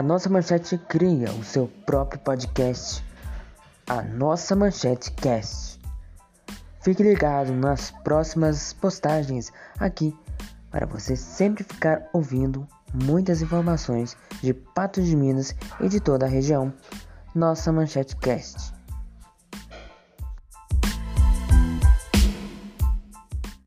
A Nossa Manchete cria o seu próprio podcast, a Nossa Manchete Cast. Fique ligado nas próximas postagens aqui para você sempre ficar ouvindo muitas informações de Patos de Minas e de toda a região. Nossa Manchete Cast.